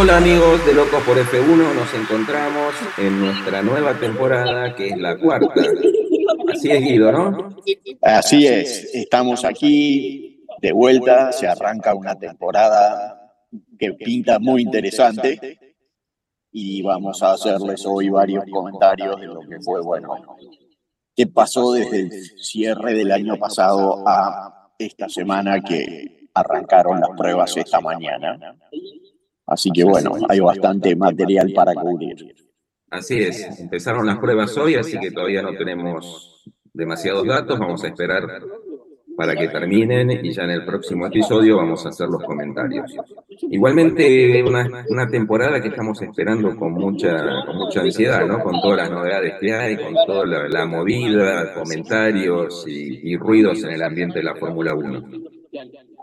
Hola amigos de Locos por F1, nos encontramos en nuestra nueva temporada que es la cuarta. Así es Guido, ¿no? Así es, estamos aquí de vuelta, se arranca una temporada que pinta muy interesante y vamos a hacerles hoy varios comentarios de lo que fue, bueno, qué pasó desde el cierre del año pasado a esta semana que arrancaron las pruebas esta mañana. Así que bueno, hay bastante material para cubrir. Así es, empezaron las pruebas hoy, así que todavía no tenemos demasiados datos, vamos a esperar para que terminen y ya en el próximo episodio vamos a hacer los comentarios. Igualmente, una, una temporada que estamos esperando con mucha, con mucha ansiedad, ¿no? Con todas las novedades que hay, con toda la, movida, comentarios y, ruidos en el ambiente de la Fórmula 1.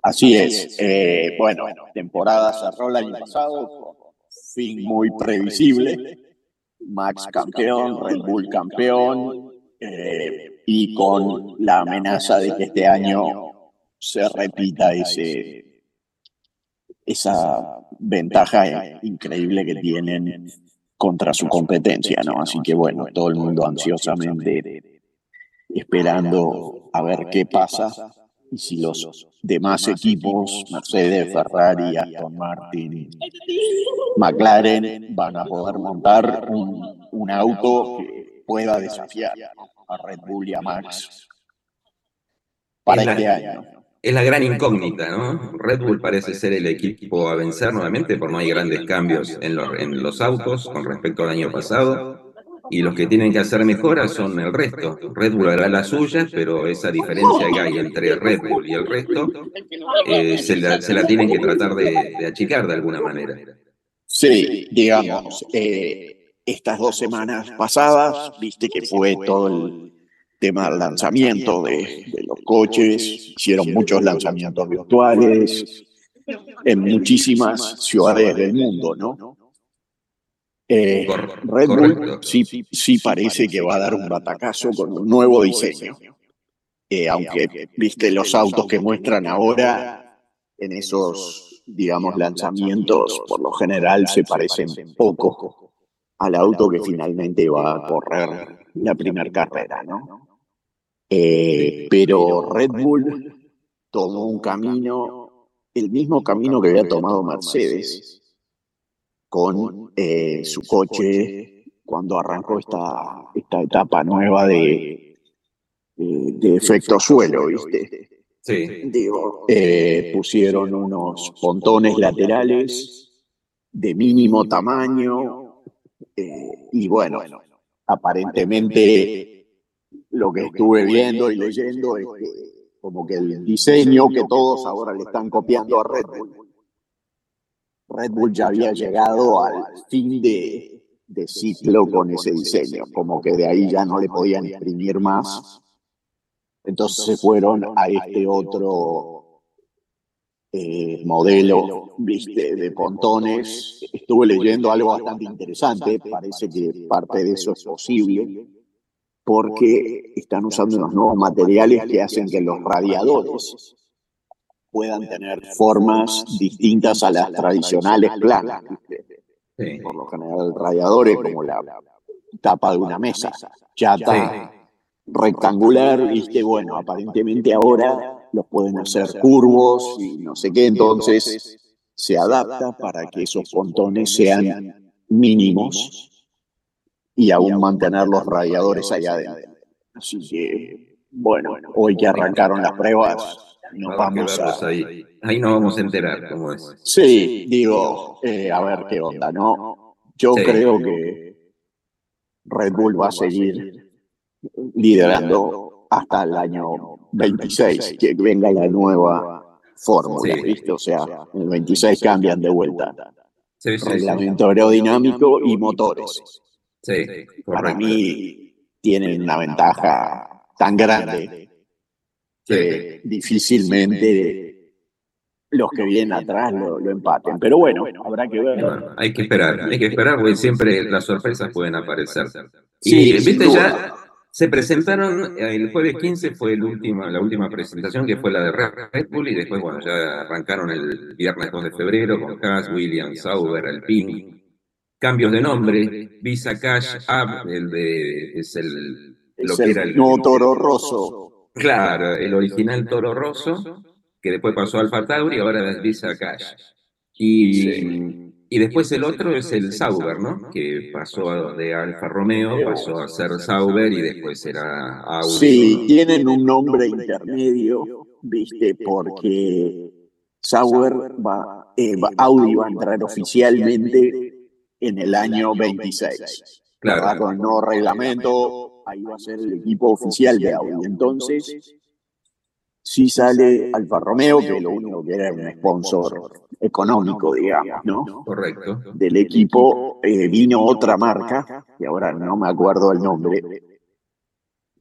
Así es. Eh, bueno, temporada cerró el año pasado, fin muy previsible. Max campeón, Red Bull campeón, eh, y con la amenaza de que este año se repita ese, esa ventaja increíble que tienen contra su competencia, ¿no? Así que bueno, todo el mundo ansiosamente esperando a ver qué pasa y si los demás equipos, Mercedes, Ferrari, Aston Martin, McLaren, van a poder montar un, un auto que pueda desafiar a Red Bull y a Max para este año. Es la gran incógnita, ¿no? Red Bull parece ser el equipo a vencer nuevamente, por no hay grandes cambios en los, en los autos con respecto al año pasado. Y los que tienen que hacer mejoras son el resto. Red Bull hará las suyas, pero esa diferencia que hay entre Red Bull y el resto eh, se, la, tienen que tratar de, de, achicar de alguna manera. Sí, digamos, eh, estas dos semanas pasadas, viste que fue todo el tema del lanzamiento de, los coches, hicieron muchos lanzamientos virtuales en muchísimas ciudades del mundo, ¿no? Eh, Red Bull sí, sí parece que va a dar un batacazo con un nuevo diseño. Eh, aunque, viste, los autos que muestran ahora en esos, digamos, lanzamientos, por lo general se parecen poco al auto que finalmente va a correr la primera carrera, ¿no? Eh, pero Red Bull tomó un camino, el mismo camino que había tomado Mercedes con eh, su coche cuando arrancó esta, esta etapa nueva de, de, efecto suelo, ¿viste? Sí. Digo, eh, pusieron unos pontones laterales de mínimo tamaño, eh, y bueno, aparentemente lo que estuve viendo y leyendo es que como que el diseño que todos ahora le están copiando a Red Bull. Red Bull ya había llegado al fin de, ciclo con ese diseño, como que de ahí ya no le podían imprimir más. Entonces se fueron a este otro eh, modelo de pontones. Estuve leyendo algo bastante interesante, parece que parte de eso es posible, porque están usando unos nuevos materiales que hacen que los radiadores puedan tener formas distintas a las tradicionales planas. Por lo general, el radiador es como la tapa de una mesa, chata, rectangular, viste, bueno, aparentemente ahora los pueden hacer curvos y no sé qué, entonces se adapta para que esos pontones sean mínimos y aún mantener los radiadores allá adentro. Así que, bueno, hoy que arrancaron las pruebas, nos vamos a... Ahí. ahí nos vamos a enterar cómo es. Sí, digo, eh, a ver qué onda, ¿no? Yo creo que Red Bull va a seguir liderando hasta el año 26, que venga la nueva fórmula, ¿viste? O sea, en el 26 cambian de vuelta. Reglamento aerodinámico y motores. Sí, Para mí tienen una ventaja tan grande que difícilmente los que vienen atrás lo, empaten. Pero bueno, habrá que ver. hay que esperar, hay que esperar porque siempre las sorpresas pueden aparecer. Sí, viste ya Se presentaron, el jueves 15 fue el último, la última presentación que fue la de Red Bull y después, bueno, ya arrancaron el viernes 2 de febrero con Cash, Williams, Sauber, Alpine. Cambios de nombre, Visa Cash App, el de, es el, lo que era el nuevo Toro Rosso. Claro, el original Toro Rosso, que después pasó a Alfa Tauri, ahora es Visa Cash. Y y después el otro es el Sauber, ¿no? Que pasó de Alfa Romeo, pasó a ser Sauber y después era Audi. Sí, tienen un nombre intermedio, ¿viste? Porque Sauber va, eh, Audi va a entrar oficialmente en el año 26. Claro. Con nuevo reglamento, ahí va a ser el equipo oficial de Audi. Entonces, sí sale Alfa Romeo, que lo único que era un sponsor económico, digamos, ¿no? Correcto. Del equipo eh, vino otra marca, que ahora no me acuerdo el nombre,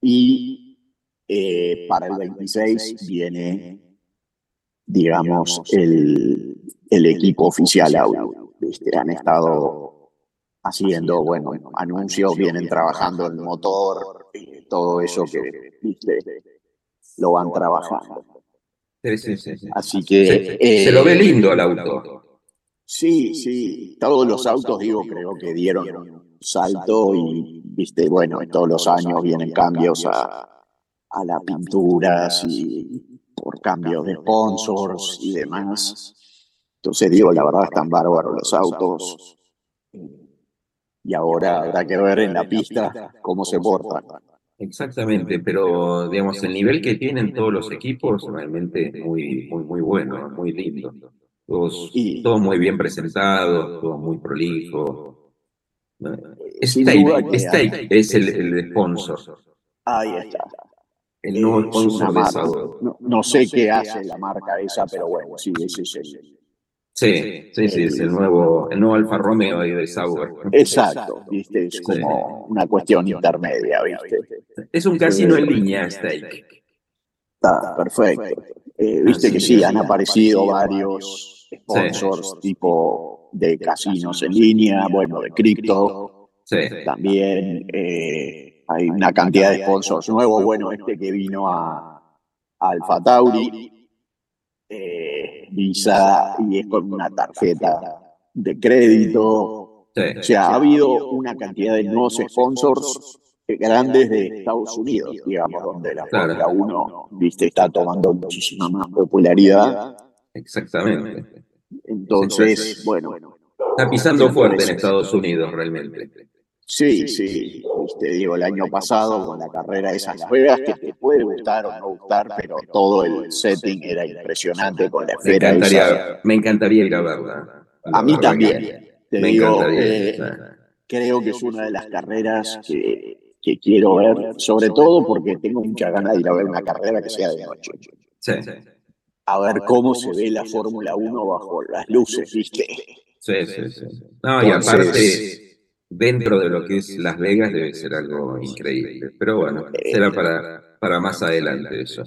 y eh, para el 26 viene, digamos, el, el equipo oficial Audi. Han estado haciendo, bueno, anuncios, vienen trabajando el motor, todo eso que, ¿viste? lo van trabajando. Así que... Se, lo ve eh, lindo el auto. Sí, sí. Todos los autos, digo, creo que dieron un salto y, viste, bueno, todos los años vienen cambios a, a las pinturas y por cambios de sponsors y demás. Entonces, digo, la verdad están bárbaros los autos. Y ahora habrá que ver en la pista cómo se portan. Exactamente, pero digamos, el nivel que tienen todos los equipos realmente muy, muy, muy bueno, muy lindo. Todos, todo muy bien presentado, todo muy prolijo. Stake, es el, el sponsor. Ahí está. El nuevo sponsor de no, no, sé qué hace la marca esa, pero bueno, sí, ese es el, Sí, sí, sí, es el nuevo, el nuevo Alfa Romeo ahí de Sauber. Exacto, ¿viste? Es como una cuestión intermedia, ¿viste? Es un casino en línea, Stake. Está perfecto. Eh, viste que sí, han aparecido varios sponsors tipo de casinos en línea, bueno, de cripto. Sí. También eh, hay una cantidad de sponsors nuevos. Bueno, este que vino a, a Alfa Tauri eh, Visa y es con una tarjeta de crédito. O sea, ha habido una cantidad de nuevos sponsors grandes de Estados Unidos, digamos, donde la Fórmula 1 ¿viste? está tomando muchísima más popularidad. Exactamente. Entonces, bueno. Está pisando fuerte en Estados Unidos realmente. Sí, sí, te digo, el año pasado con la carrera de esas Vegas, que te puede gustar o no gustar, pero todo el setting era impresionante con la esfera. Me encantaría, me encantaría ir a verla. A mí también. Te digo, eh, creo que es una de las carreras que, que, quiero ver, sobre todo porque tengo mucha ganas de ir a ver una carrera que sea de noche. Sí. A ver cómo se ve la Fórmula 1 bajo las luces, ¿viste? Sí, sí, sí. No, y aparte dentro de lo que es Las Vegas debe ser algo increíble. Pero bueno, será para, para más adelante eso.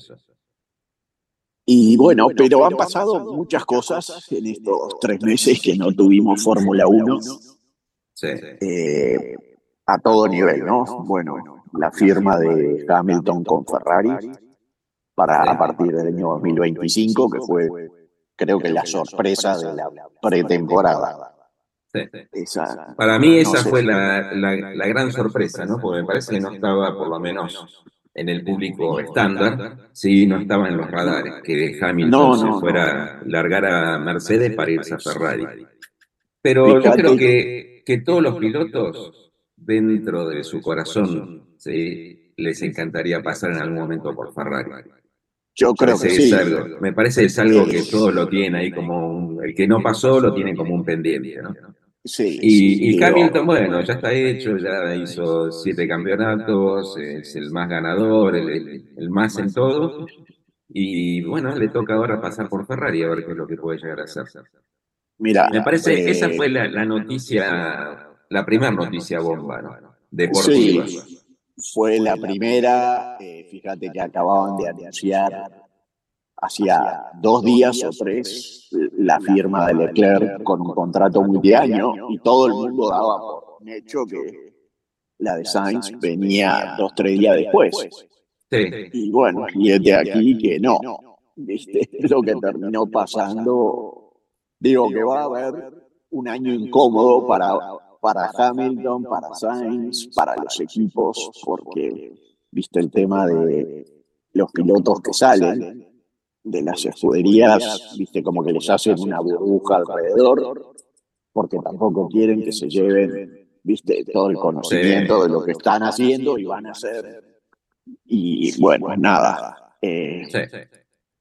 Y bueno, pero han pasado muchas cosas en estos tres meses que no tuvimos Fórmula 1. Sí. Eh, a todo nivel, ¿no? Bueno, la firma de Hamilton con Ferrari para a partir del año 2025, que fue creo que la sorpresa de la pretemporada. Para mí esa fue la, la, gran sorpresa, ¿no? Porque me parece que no estaba, por lo menos en el público estándar, sí, no estaba en los radares, que Hamilton se fuera a largar a Mercedes para irse a Ferrari. Pero yo creo que, que todos los pilotos, dentro de su corazón, ¿sí? les encantaría pasar en algún momento por Ferrari. Yo creo que sí. me parece que es algo que todos lo tienen ahí como el que no pasó lo tiene como un pendiente, ¿no? Sí, y, Hamilton, bueno, ya está hecho, ya hizo siete campeonatos, es el más ganador, el, más en todo. Y bueno, le toca ahora pasar por Ferrari a ver qué es lo que puede llegar a hacer. Mira, me parece que esa fue la, noticia, la primera noticia bomba, ¿no? Deportiva. Sí, fue la primera, eh, fíjate que acababan de anunciar hacía dos días o tres la firma de Leclerc con un contrato multiaño y todo el mundo daba por hecho que, la de Sainz venía dos, tres días después. Sí. Y bueno, y es de aquí que no. ¿Viste? Lo que terminó pasando, digo que va a haber un año incómodo para, para Hamilton, para Sainz, para los equipos, porque, viste, el tema de los pilotos que salen de las escuderías, viste, como que les hacen una burbuja alrededor, porque tampoco quieren que se lleven, viste, todo el conocimiento de lo que están haciendo y van a hacer. Y bueno, nada. Eh,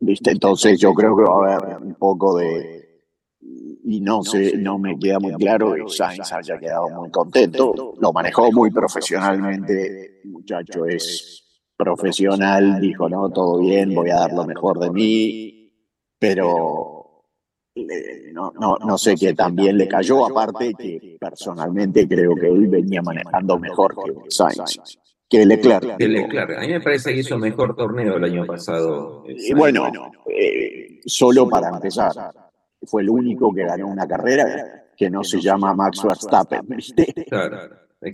viste, entonces yo creo que va a haber un poco de y no sé, no me queda muy claro que Sainz haya quedado muy contento. Lo manejó muy profesionalmente, el muchacho es profesional, dijo, no, todo bien, voy a dar lo mejor de mí, pero no, no, no sé qué también le cayó, aparte que personalmente creo que él venía manejando mejor que Sainz. Que Leclerc. Que Leclerc. A mí me parece que hizo mejor torneo el año pasado. Y bueno, eh, solo para empezar, fue el único que ganó una carrera que no se llama Max Verstappen, ¿viste? Claro,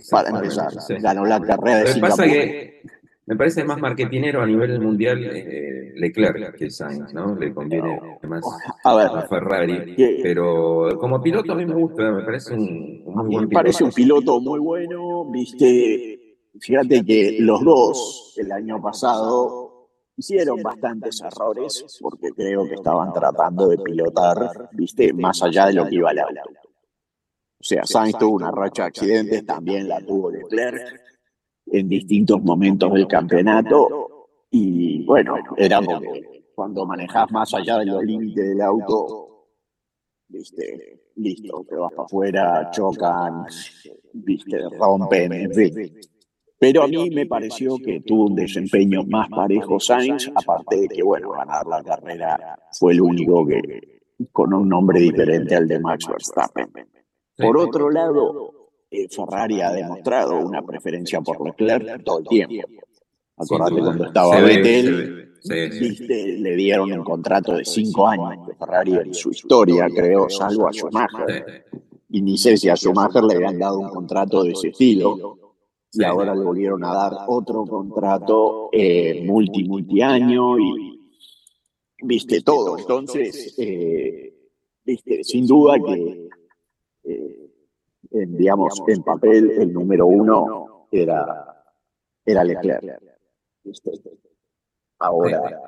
para empezar, ganó la carrera de Singapur. pasa que me parece más marketinero a nivel mundial eh, Leclerc que Sainz, ¿no? Le conviene más A ver, a Ferrari. que- Pero como piloto a mí me gusta, me parece un, un muy buen me parece un piloto muy bueno, viste, fíjate que los dos el año pasado hicieron bastantes errores porque creo que estaban tratando de pilotar, viste, más allá de lo que iba al auto. O sea, Sainz tuvo una racha de accidentes, también la tuvo Leclerc en distintos momentos del campeonato. y bueno, era porque cuando manejás más allá de los límites del auto, viste, listo, te vas para afuera, chocan, viste, rompen, en fin. Pero a mí me pareció que tuvo un desempeño más parejo Sainz, aparte de que, bueno, ganar la carrera fue el único que con un nombre diferente al de Max Verstappen. Por otro lado, eh, Ferrari ha demostrado una preferencia por Leclerc todo el tiempo. Acordate cuando estaba Vettel, le dieron un contrato de cinco años de Ferrari en su historia, creo, salvo a Schumacher. Y ni sé si a Schumacher le habían dado un contrato de ese estilo. Y ahora le volvieron a dar otro contrato eh, multi, multiaño y viste todo. Entonces, eh, viste, sin duda que, eh, en, digamos, en papel el número uno era, era Leclerc. ¿viste? Ahora,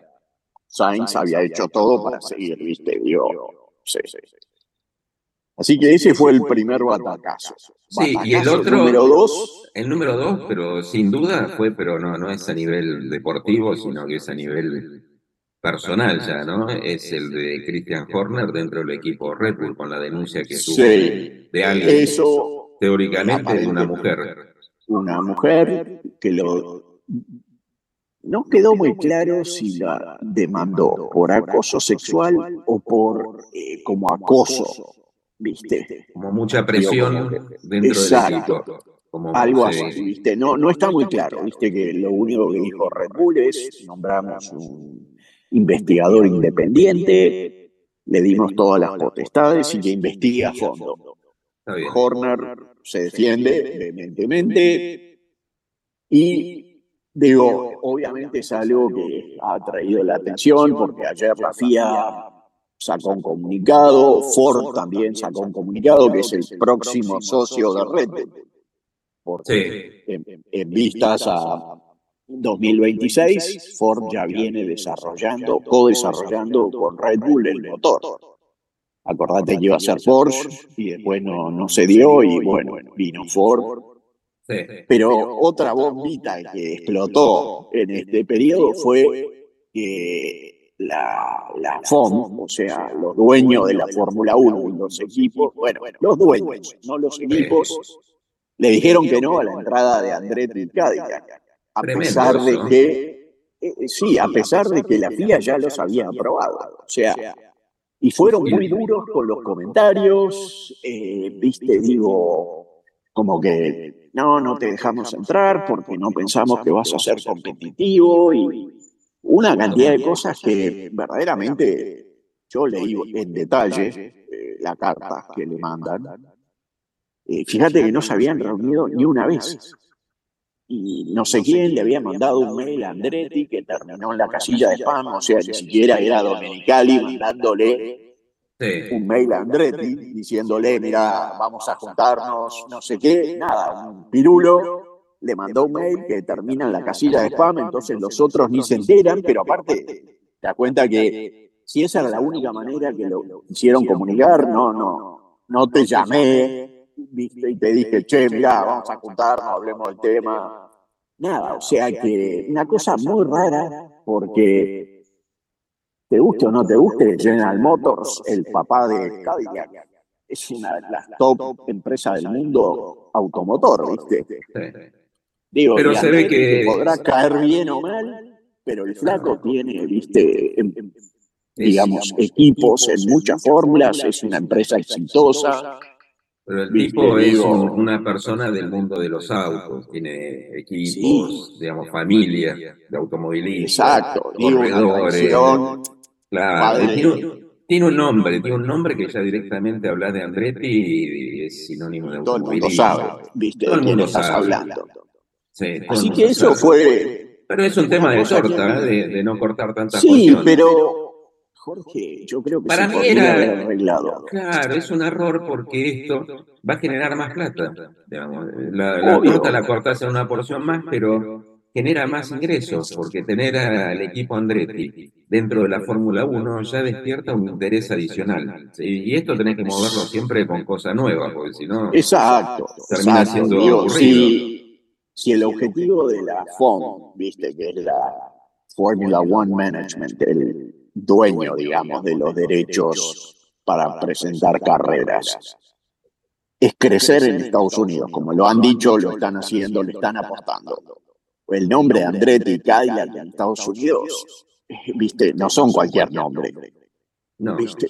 Sainz había hecho todo para seguir, viste, digo, sí, sí, sí. Así que ese fue el primer batacazo. Sí, y el otro- número dos, El número dos, pero sin duda fue, pero no, no es a nivel deportivo, sino que es a nivel personal ya, ¿no? Es el de Christian Horner dentro del equipo Red Bull con la denuncia que tuvo Sí. de alguien, eso, teóricamente de una mujer. una mujer que lo... No quedó muy claro si la demandó por acoso sexual o por eh, como acoso, ¿viste? Como mucha presión Digo, dentro Exacto. del. Como, Algo sí. así, ¿viste? No, no está muy claro, ¿viste? Que lo único que dijo Red Bull es nombramos un investigador independiente, le dimos todas las potestades y que investigue a fondo. Horner se defiende vehementemente y digo, obviamente es algo que ha traído la atención porque ayer la FIA sacó un comunicado, Ford también sacó un comunicado que es el próximo socio de Red Bull. Porque Sí. en, en vistas a 2026, Ford ya viene desarrollando, co-desarrollando con Red Bull el motor. Acordate que iba a ser Porsche y después no, no se dio y bueno, vino Ford. Pero otra bombita que explotó en este periodo fue que la, la FOM, o sea, los dueños de la Fórmula 1 y los equipos, bueno, los dueños, no los equipos, le dijeron que no a la entrada de Andretti Cadillac, a pesar de que, eh, sí, a pesar de que la FIA ya los había aprobado, o sea, y fueron muy duros con los comentarios, eh, viste, digo, como que no, no te dejamos entrar porque no pensamos que vas a ser competitivo y una cantidad de cosas que verdaderamente yo leí en detalle eh, la carta que le mandan. Eh, fíjate que no se habían reunido ni una vez. y no sé quién le había mandado un mail a Andretti que terminó en la casilla de spam, o sea, ni siquiera era Domenicali mandándole un mail a Andretti diciéndole, mira, vamos a juntarnos, no sé qué, nada, un pirulo le mandó un mail que termina en la casilla de spam, entonces los otros ni se enteran, pero aparte te das cuenta que si esa era la única manera que lo hicieron comunicar, no, no, no te llamé, viste, y te dije, che, mira, vamos a juntarnos, hablemos del tema. Nada, o sea que una cosa muy rara, porque te guste o no te guste, General Motors, el papá de Cadillac, es una de las top empresas del mundo automotor, ¿viste? Digo, pero se ve que podrá caer bien o mal, pero el flaco tiene, ¿viste? digamos, equipos en muchas fórmulas, es una empresa exitosa. Pero el tipo es una persona del mundo de los autos, tiene equipos, digamos, familia de automovilistas. Exacto, corredores. claro, tiene, un nombre, tiene un nombre que ya directamente habla de Andretti y es sinónimo de Todo el mundo sabe, ¿viste? Todo el mundo estás hablando. Así que eso fue... Pero es un tema de torta, de, no cortar tantas Sí, pero Jorge, yo creo que Para mí era arreglado. Claro, es un error porque esto va a generar más plata. La, la torta la cortás en una porción más, pero genera más ingresos, porque tener al equipo Andretti dentro de la Fórmula 1 ya despierta un interés adicional. Y esto tenés que moverlo siempre con cosas nuevas, porque si no. Exacto. Termina siendo aburrido. Si, el objetivo de la FOM, viste, que es la Formula One Management, el dueño, digamos, de los derechos para presentar carreras. Es crecer en Estados Unidos, como lo han dicho, lo están haciendo, le están apostando. El nombre de Andretti y Cadillac en Estados Unidos, viste, no son cualquier nombre. No. ¿Viste?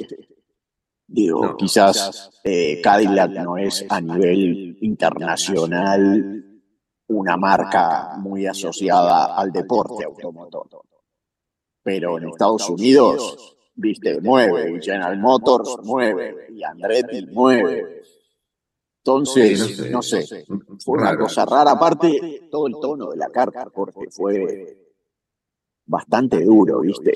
Digo, quizás eh, Cadillac no es a nivel internacional una marca muy asociada al deporte automotor pero en Estados Unidos, viste, mueve, y General Motors mueve, y Andretti mueve. Entonces, no sé, fue una cosa rara. Aparte, todo el tono de la carta, porque fue bastante duro, ¿viste?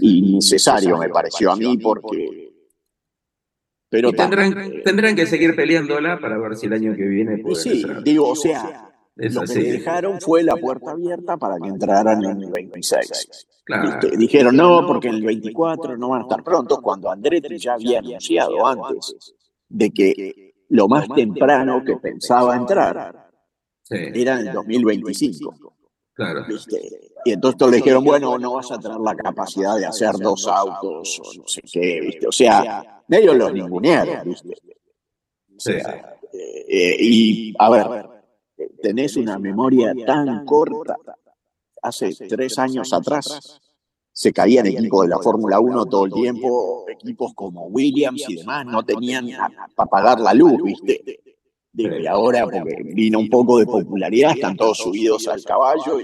Y, necesario me pareció a mí porque... Pero tendrán, tendrán que seguir peleándola para ver si el año que viene puede Sí, digo, o sea, lo que dejaron fue la puerta abierta para que entraran en el 26. Dijeron no, porque en el 24 no van a estar prontos, cuando Andretti ya había anunciado antes de que lo más temprano que pensaba entrar era en el 2025. Claro. Y entonces le dijeron, bueno, no vas a tener la capacidad de hacer dos autos o no sé qué, ¿viste? O sea, medio los ningunearon, ¿viste? sí. Eh, y, a ver, tenés una memoria tan corta. Hace tres años atrás se caían equipos de la Fórmula 1 todo el tiempo, equipos como Williams y demás, no tenían para pagar la luz, ¿viste? Y ahora, porque vino un poco de popularidad, están todos subidos al caballo.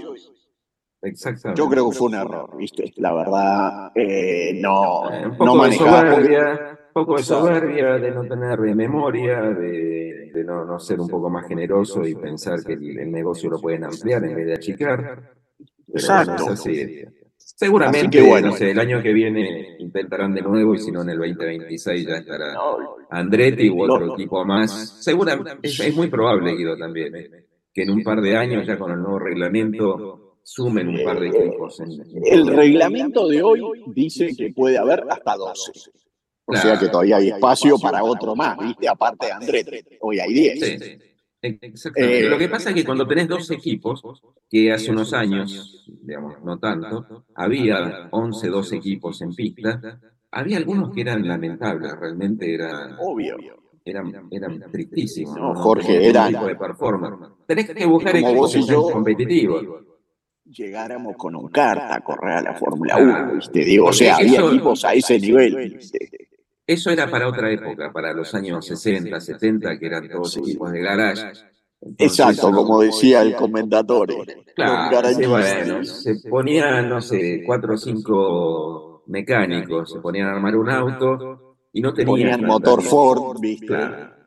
Exactamente. Yo creo que fue un error, ¿viste? La verdad, eh, no, eh, no manejar. Un poco de soberbia, de no tener memoria, de, no, ser un poco más generoso y pensar que el, negocio lo pueden ampliar en vez de achicar. Exacto. Seguramente, bueno, el año que viene intentarán de nuevo y si no en el 2026 ya estará Andretti u otro equipo más. Seguramente, es, muy probable, Guido, también, ¿eh? que en un par de años ya con el nuevo reglamento sumen un par de equipos. el reglamento de hoy dice que puede haber hasta 12. O sea que todavía hay espacio para otro más, ¿viste? Aparte de Andrés, hoy hay 10. Sí, exactamente. Lo que pasa es que cuando tenés dos equipos, que hace unos años, digamos, no tanto, había 11, 12 equipos en pista, había algunos que eran lamentables, realmente eran... Obvio. Eran, eran tristísimos. No, Jorge, eran... de performance. Tenés que buscar equipos competitivos llegáramos con un carta a correr a la Fórmula 1, ¿viste? Digo, o sea, había equipos a ese nivel, ¿viste? Eso era para otra época, para los años 60, 70, que eran todos equipos de garage. Exacto, como decía el comentatore. Claro, bueno, se ponían, no sé, cuatro o cinco mecánicos, se ponían a armar un auto y no tenían... Ponían motor Ford, ¿viste?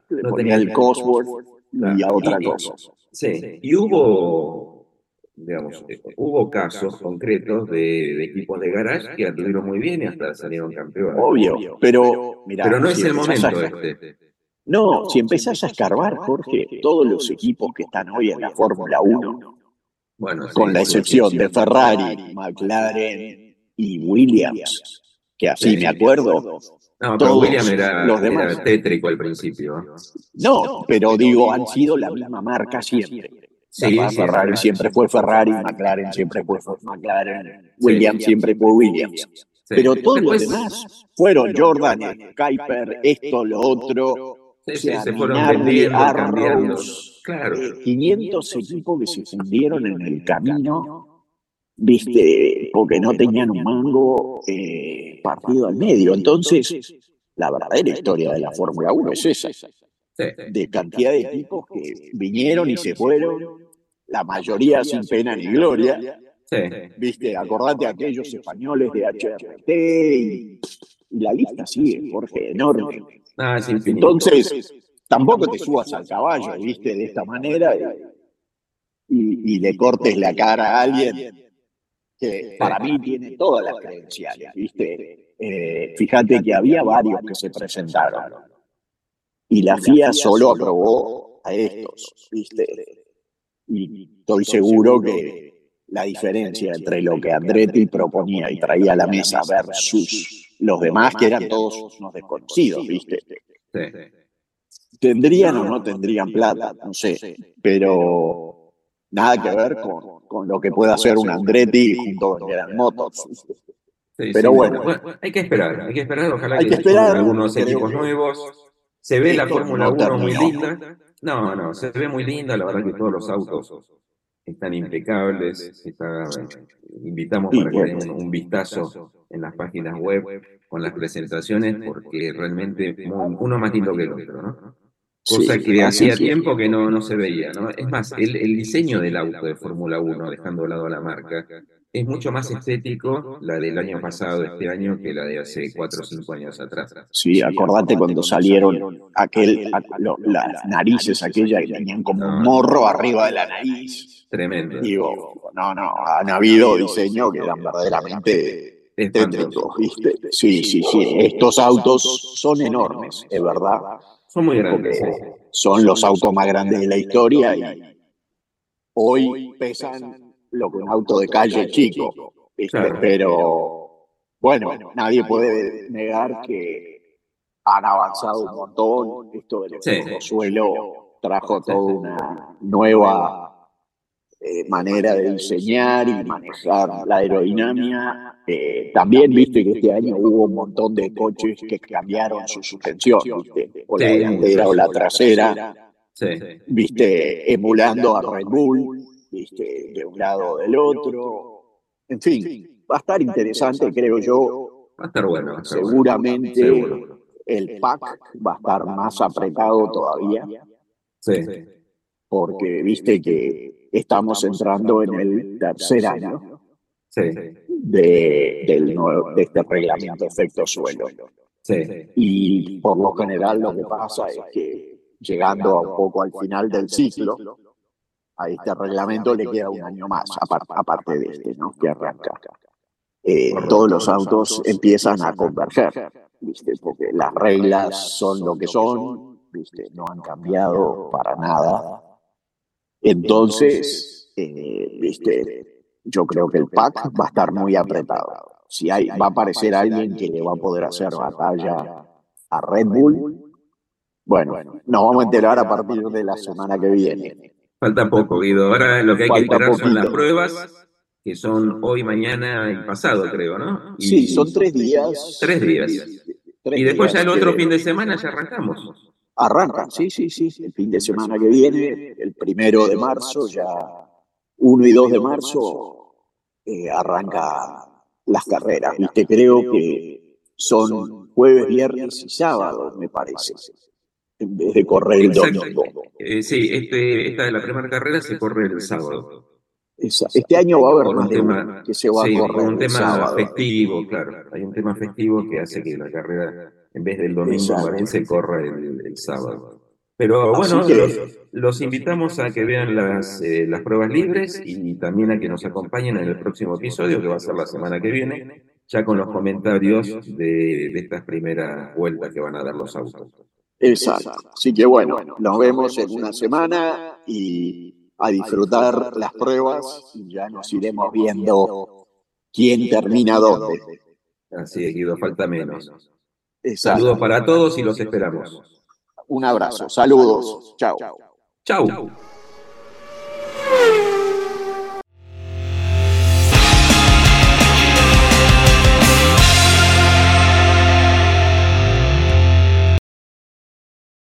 no tenían el Cosworth y a otra cosa. Sí, y hubo, digamos, eh, hubo casos concretos de, de equipos de garage que anduvieron muy bien y hasta salieron campeones. Obvio, pero mira, Pero no es el a- momento este. No, si empezás a escarbar, Jorge, todos los equipos que están hoy en la Fórmula 1, Bueno, sí, con la excepción de Ferrari, McLaren y Williams, que así me acuerdo. No, pero todos William era, los demás. era tétrico al principio. ¿eh? No, pero digo, han sido la misma marca siempre. Sí, La sí, Ferrari siempre fue Ferrari, McLaren siempre fue McLaren, Williams siempre fue Williams. Sí. Pero todos los demás fueron Jordan, Kuiper, esto, lo otro. Sí, o sí, sea, se fueron Minardi, vendiendo, Arrows, cambiando. Claro. eh, 500 equipos que se fundieron en el camino, viste, porque no tenían un mango eh, partido al medio. Entonces, la verdadera historia de la Fórmula 1 es esa, Sí. de cantidad de equipos que vinieron y se fueron, la mayoría sin pena ni gloria. Sí. Viste, acordate a aquellos españoles de HRT y, y la lista sigue, Jorge, enorme. Ah, es infinito. Entonces, tampoco te subas al caballo, viste, de esta manera y, y- y le cortes la cara a alguien que para mí tiene todas las credenciales, viste. Eh, fíjate que había varios que se presentaron y la FIA solo aprobó a estos, viste. Y estoy seguro que la diferencia entre lo que Andretti proponía y traía a la mesa versus los demás, que eran todos unos desconocidos, viste. Sí. ¿Tendrían o no tendrían plata? No sé, pero nada que ver con, con lo que pueda hacer un Andretti junto con General Motors. Sí, Pero sí, bueno. hay que esperar, hay que esperar, ojalá Hay que, que esperar, algunos equipos nuevos. Se ve la Fórmula no 1 muy linda. No, no, se ve muy linda, la verdad que todos los autos están impecables. Está, invitamos para que den un, un vistazo en las páginas web con las presentaciones, porque realmente uno más lindo que el otro, ¿no? Cosa Sí, que hacía tiempo que no, no se veía, ¿no? Es más, el, el diseño del auto de Fórmula 1, dejando de lado a la marca, es mucho más estético la del año pasado, este año, que la de hace 4 o 5 años atrás. Sí, acordate cuando salieron aquel, lo- las narices aquellas que tenían como un morro arriba de la nariz. Tremendo. Digo, no, no, han habido diseños que eran verdaderamente tétricos, ¿viste? Sí, sí, sí. Estos autos son enormes, es verdad. Son muy grandes. Sí. son los autos más grandes de la historia y hoy pesan lo que un auto de calle chico, ¿viste? Claro. pero bueno, nadie puede negar que han avanzado un montón. Esto del Sí. suelo trajo toda una nueva eh, manera de diseñar y manejar la aerodinámica. Eh, también viste que este año hubo un montón de coches que cambiaron su suspensión, ¿viste? o la Sí, delantera o la trasera, Sí. viste, emulando a Red Bull, viste, de un lado o del otro. En fin, va a estar interesante, creo yo. Va a estar bueno. va a estar bueno. Seguramente el pack va a estar más apretado todavía, Sí. porque viste que estamos entrando en el tercer año Sí. de, del nuevo- de este reglamento efecto suelo. Sí. Y por lo general lo que pasa es que llegando a un poco al final del ciclo, a este reglamento le queda un año más, apar- aparte de este, ¿no? Que arranca. Eh, todos los autos empiezan a converger, ¿viste? Porque las reglas son lo que son, ¿viste? No han cambiado para nada. Entonces, eh, ¿viste? Yo creo que el pack va a estar muy apretado. Si hay, va a aparecer alguien que le va a poder hacer batalla a Red Bull, bueno, nos vamos a enterar a partir de la semana que viene. Falta poco, Guido. Ahora lo que hay que esperar son las pruebas, que son hoy, mañana y pasado, creo, ¿no? Y- Sí, son tres días. Tres días. Tres Y después ya el otro fin de semana ya arrancamos. Arrancan, sí, sí, sí. El fin de semana que viene, el primero de marzo, ya 1 y 2 de marzo, eh, arranca las carreras. Viste, creo que son jueves, viernes y sábado, me parece, en vez de correr el domingo. Eh, sí, este, esta de la primera carrera se corre el sábado. Este año va a haber un más tema, que se va sí, a correr un el tema sábado. festivo, claro. Hay un tema festivo que hace que la carrera, en vez del domingo, también se corra el, el sábado. Pero bueno, los, invitamos a que vean las, eh, las pruebas libres y también a que nos acompañen en el próximo episodio, que va a ser la semana que viene, ya con los comentarios de, de estas primeras vueltas que van a dar los autos. Exacto. Así que bueno, nos vemos en una semana y a disfrutar las pruebas y ya nos iremos viendo quién termina dónde. Así es, Guido, falta menos. Saludos para todos y los esperamos. Un abrazo. Saludos. Chao. Chao.